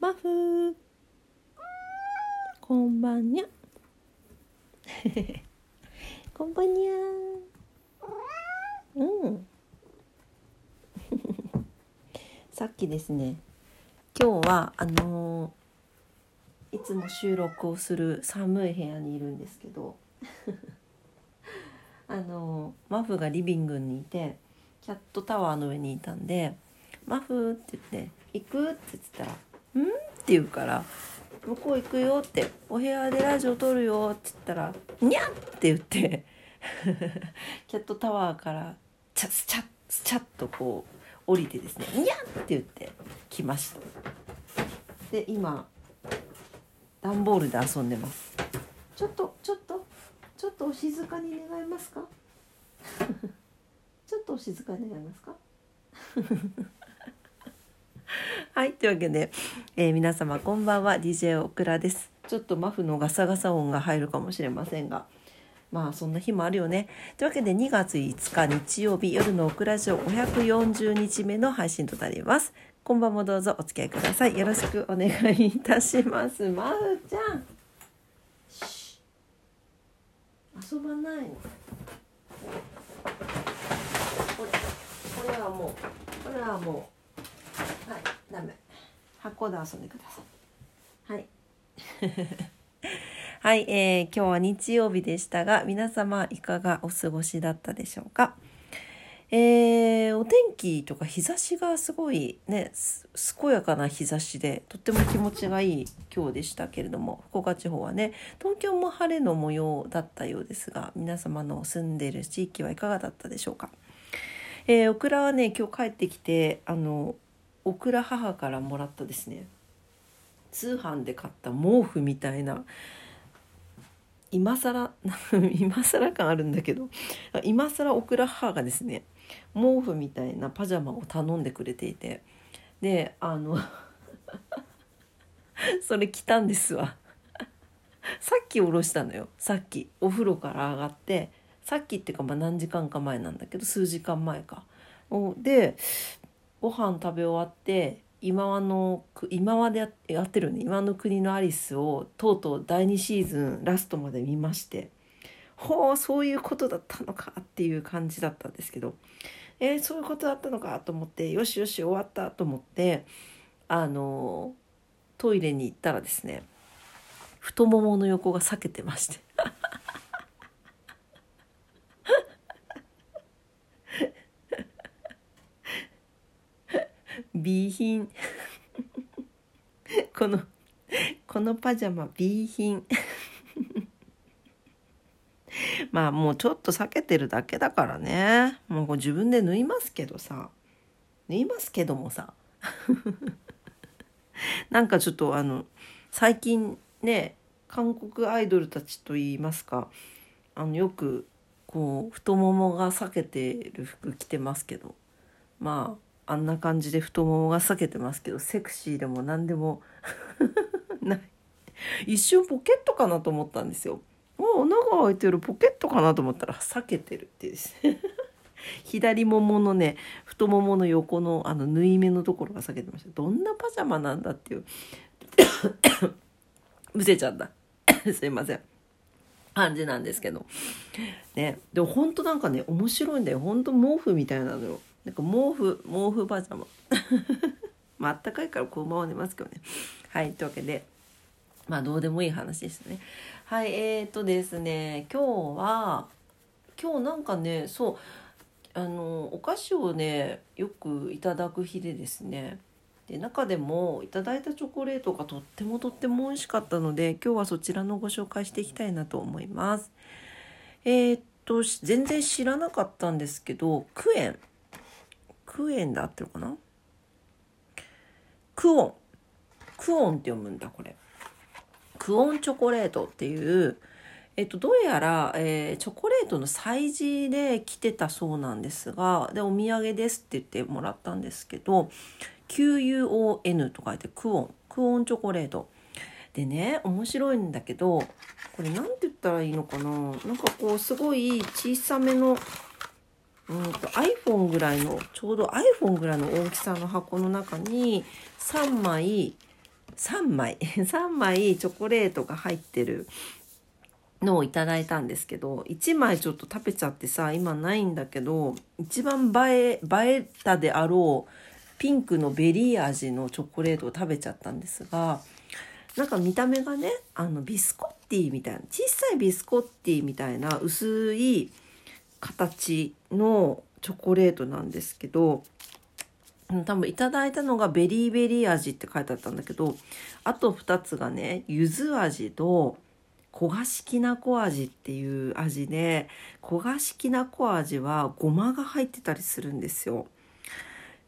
マフこんばんにゃ。こんばんにゃ。うん。さっきですね今日はあのー、いつも収録をする寒い部屋にいるんですけど あのー、マフがリビングにいてキャットタワーの上にいたんで「マフ」って言って「行く?」って言ったら「ん?」って言うから「向こう行くよ」って「お部屋でラジオ撮るよ」って言ったら「にゃ!」って言って キャットタワーからチャスチャッスチャッとこう降りてですね「にゃ!」って言って来ましたで今段ボールで遊んでますちょっとちょっとちょっとお静かに願いますか？ちょっとお静かに願いますか？はいというわけで、えー、皆様こんばんは DJ オクラです。ちょっとマフのガサガサ音が入るかもしれませんがまあそんな日もあるよね。というわけで2月5日日曜日夜のオクラジオ540日目の配信となります。こんばんもどうぞお付き合いください。よろしくお願いいたします。マフちゃん。遊ばないの？これこれはもうこれはもうダメ。箱で遊んでください。はい。はい、えー、今日は日曜日でしたが皆様いかがお過ごしだったでしょうか？えー、お天気とか日差しがすごいね健やかな日差しでとっても気持ちがいい今日でしたけれども福岡地方はね東京も晴れの模様だったようですが皆様の住んでいる地域はいかがだったでしょうか、えー、オクラはね今日帰ってきてあのオクラ母からもらったですね。通販で買った毛布みたいな。今更 今更感あるんだけど。今更オクラ母がですね毛布みたいなパジャマを頼んでくれていて。であの それ着たんですわ。さっきおろしたのよ。さっき。お風呂から上がって。さっきっていうかまあ何時間か前なんだけど数時間前か。でご飯食べ終わって今はの今までやってるね。今の国のアリスをとうとう第2シーズンラストまで見まして。ほうそういうことだったのかっていう感じだったんですけど。えー、そういうことだったのかと思ってよしよし終わったと思ってあのトイレに行ったらですね太ももの横が裂けてまして。備品。このこのパジャマ B 品。まあもうちょっと避けてるだけだからね。もう自分で縫いますけどさ。縫いますけどもさ。なんかちょっとあの最近ね韓国アイドルたちといいますか。あのよくこう太ももが裂けてる服着てますけど。まああんな感じで太ももが裂けてますけどセクシーでも何でも。ない。一瞬ポケットかなと思ったんですよ。お穴が開いてるポケットかなと思ったら裂けてるっていうです。ね 左もものね太ももの横のあの縫い目のところが裂けてました。どんなパジャマなんだっていう。むせちゃった。すいません。感じなんですけど。ね。でも本当なんかね面白いんだよ。本当毛布みたいなのよ。なんか毛布毛布パジャマ。まあったかいからこう回りますけどね。はいというわけでまあどうでもいい話ですね。はいえーとですね今日は今日なんかねそうあのお菓子をねよくいただく日でですね。で中でもいただいたチョコレートがとってもとっても美味しかったので今日はそちらのご紹介していきたいなと思います。えー、っと全然知らなかったんですけどクエン。クエンだってるかな？クオン。クオンって読むんだこれ。クオンチョコレートっていうえっと、どうやら、えー、チョコレートの催事で来てたそうなんですがでお土産ですって言ってもらったんですけど QUON と書いてクオン。クオンチョコレート。でね面白いんだけどこれ何て言ったらいいのかな？なんかこうすごい小さめのうんと iPhone ぐらいのちょうど iPhone ぐらいの大きさの箱の中に3枚3枚 3枚チョコレートが入ってるのをいただいたんですけど1枚ちょっと食べちゃってさ今ないんだけど一番映え映えたであろうピンクのベリー味のチョコレートを食べちゃったんですがなんか見た目がねあのビスコッティみたいな小さいビスコッティみたいな薄い形のチョコレートなんですけど多分いただいたのがベリーベリー味って書いてあったんだけどあと2つがね柚子味と焦がしきなこ味っていう味で焦がしきなこ味はごまが入ってたりするんですよ。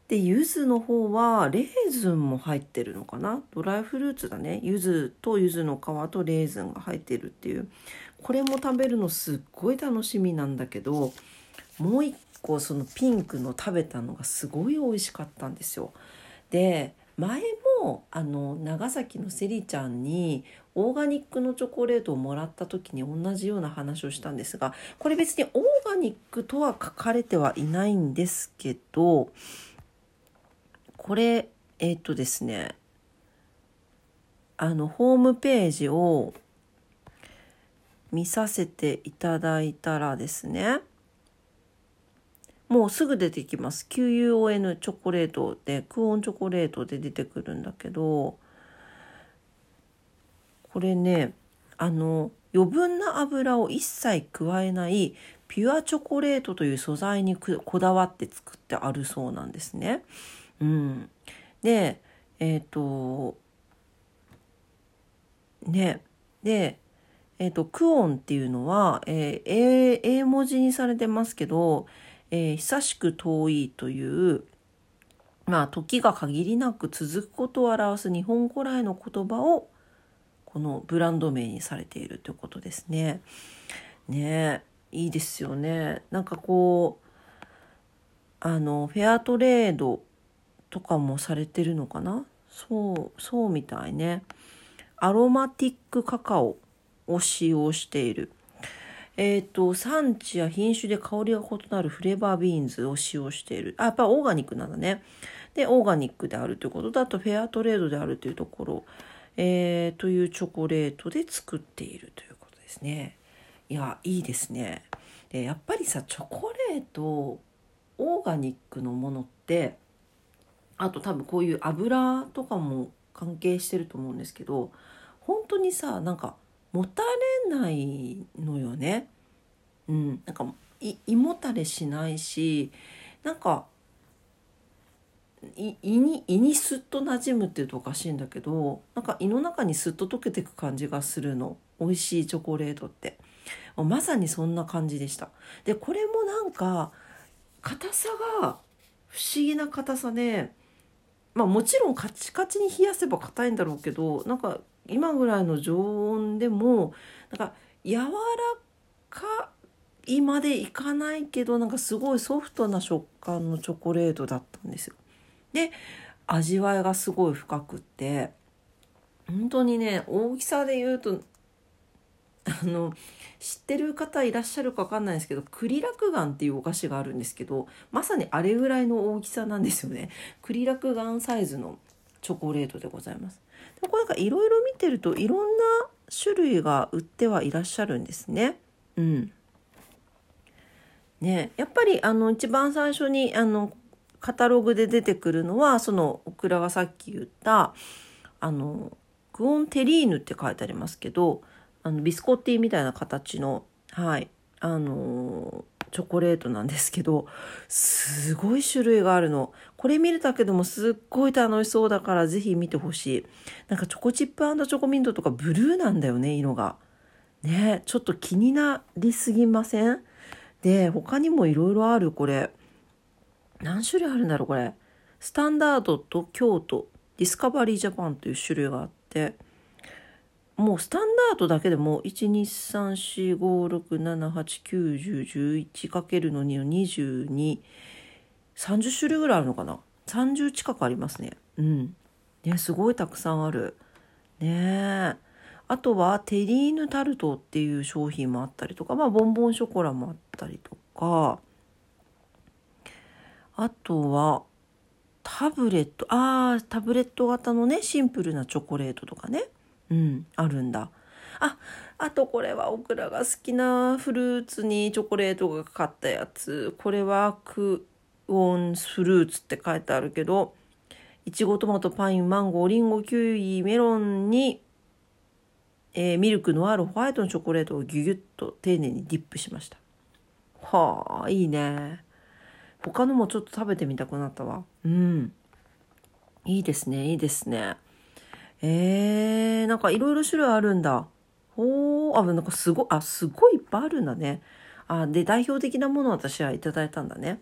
で柚子の方はレーズンも入ってるのかな？ドライフルーツだね。柚子と柚子の皮とレーズンが入ってるっていう。これも食べるのすっごい楽しみなんだけどもう一個そのピンクの食べたのがすごい美味しかったんですよ。で前もあの長崎のセリちゃんにオーガニックのチョコレートをもらった時に同じような話をしたんですがこれ別にオーガニックとは書かれてはいないんですけどこれえっ、とですねあのホームページを見させていただいたらですね。もうすぐ出てきます。QUON チョコレートでクオンチョコレートで出てくるんだけどこれねあの余分な油を一切加えないピュアチョコレートという素材にこだわって作ってあるそうなんですね。うん、でえっ、ー、とねでえっ、ー、とクオンっていうのは、えー、英文字にされてますけどえー、久しく遠いというまあ時が限りなく続くことを表す日本古来の言葉をこのブランド名にされているということですね。ねいいですよね。なんかこうあのフェアトレードとかもされてるのかな？そうそうみたいね。アロマティックカカオを使用している。えっ、ー、と、産地や品種で香りが異なるフレーバービーンズを使用している。あ、やっぱオーガニックなんだね。で、オーガニックであるということだと、フェアトレードであるというところ、えー、というチョコレートで作っているということですね。いや、いいですね。で、やっぱりさ、チョコレート、オーガニックのものって、あと多分こういう油とかも関係してると思うんですけど、本当にさ、なんか、もたれないのよね。うん、なんか胃もたれしないしなんか胃に胃にスッと馴染むっていうとおかしいんだけどなんか胃の中にスッと溶けていく感じがするの。美味しいチョコレートって。まさにそんな感じでした。でこれもなんか硬さが不思議な硬さでまあもちろんカチカチに冷やせば硬いんだろうけどなんか今ぐらいの常温でもなんか柔らかいまでいかないけどなんかすごいソフトな食感のチョコレートだったんですよ。で味わいがすごい深くって本当にね大きさで言うとあの知ってる方いらっしゃるか分かんないですけど栗落雁っていうお菓子があるんですけどまさにあれぐらいの大きさなんですよね。栗落雁サイズのチョコレートでございます。でこれなんかいろいろ見てるといろんな種類が売ってはいらっしゃるんですね。うん。ねやっぱりあの一番最初にあのカタログで出てくるのはそのオクラがさっき言ったあのクオンテリーヌって書いてありますけどあのビスコッティみたいな形のはいあのチョコレートなんですけどすごい種類があるの。これ見るだけでもすっごい楽しそうだから是非見てほしい。なんかチョコチップチョコミントとかブルーなんだよね色が。ねちょっと気になりすぎません？で他にもいろいろあるこれ。何種類あるんだろうこれ。スタンダードと京都。 Discovery Japan という種類があって。もうスタンダードだけでも 1234567891011× の2の2230種類ぐらいあるのかな？30近くありますね。うん。ねすごいたくさんある。ね。えあとはテリーヌタルトっていう商品もあったりとか、まあ、ボンボンショコラもあったりとか。あとはタブレットあータブレット型のねシンプルなチョコレートとかね。うんあるんだ。ああとこれはオクラが好きなフルーツにチョコレートがかかったやつ。これはクオンフルーツって書いてあるけどいちごトマトパインマンゴーリンゴキウイメロンに、えー、ミルクのあるホワイトのチョコレートをギュギュッと丁寧にディップしました。はあいいね。他のもちょっと食べてみたくなったわ。うん。いいですねいいですね。えー、なんかいろいろ種類あるんだ。ほー。あなんかすごあすごいいっぱいあるんだね。あで代表的なものを私はいただいたんだね。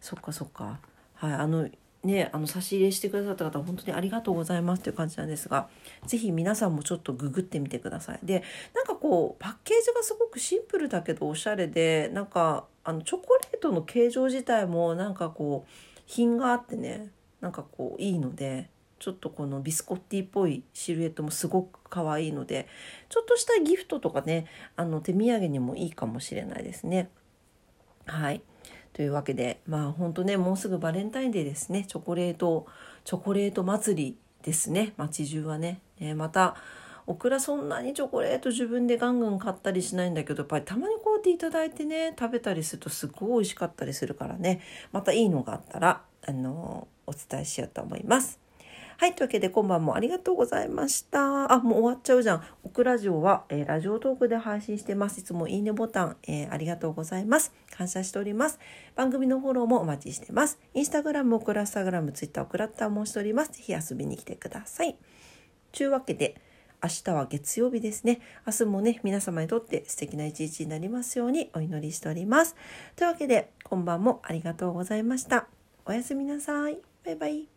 そっかそっか。はいあのねあの差し入れしてくださった方本当にありがとうございますという感じなんですが是非皆さんもちょっとググってみてください。でなんかこうパッケージがすごくシンプルだけどおしゃれでなんかあのチョコレートの形状自体もなんかこう品があってねなんかこういいのでちょっとこのビスコッティっぽいシルエットもすごく可愛いのでちょっとしたギフトとかねあの手土産にもいいかもしれないですね。はいというわけでまあ本当ねもうすぐバレンタインデーですねチョコレートチョコレート祭りですね街中はね。えー、またオクラそんなにチョコレート自分でガンガン買ったりしないんだけどやっぱりたまにこうやっていただいてね食べたりするとすごい美味しかったりするからねまたいいのがあったらあのお伝えしようと思います。はい。というわけで、今晩もありがとうございました。あ、もう終わっちゃうじゃん。オクラジオは、えー、ラジオトークで配信してます。いつもいいねボタン、えー、ありがとうございます。感謝しております。番組のフォローもお待ちしてます。インスタグラム、オクラスタグラム、ツイッター、オクラッターもしております。ぜひ遊びに来てください。というわけで、明日は月曜日ですね。明日もね、皆様にとって素敵な一日になりますようにお祈りしております。というわけで、今晩もありがとうございました。おやすみなさい。バイバイ。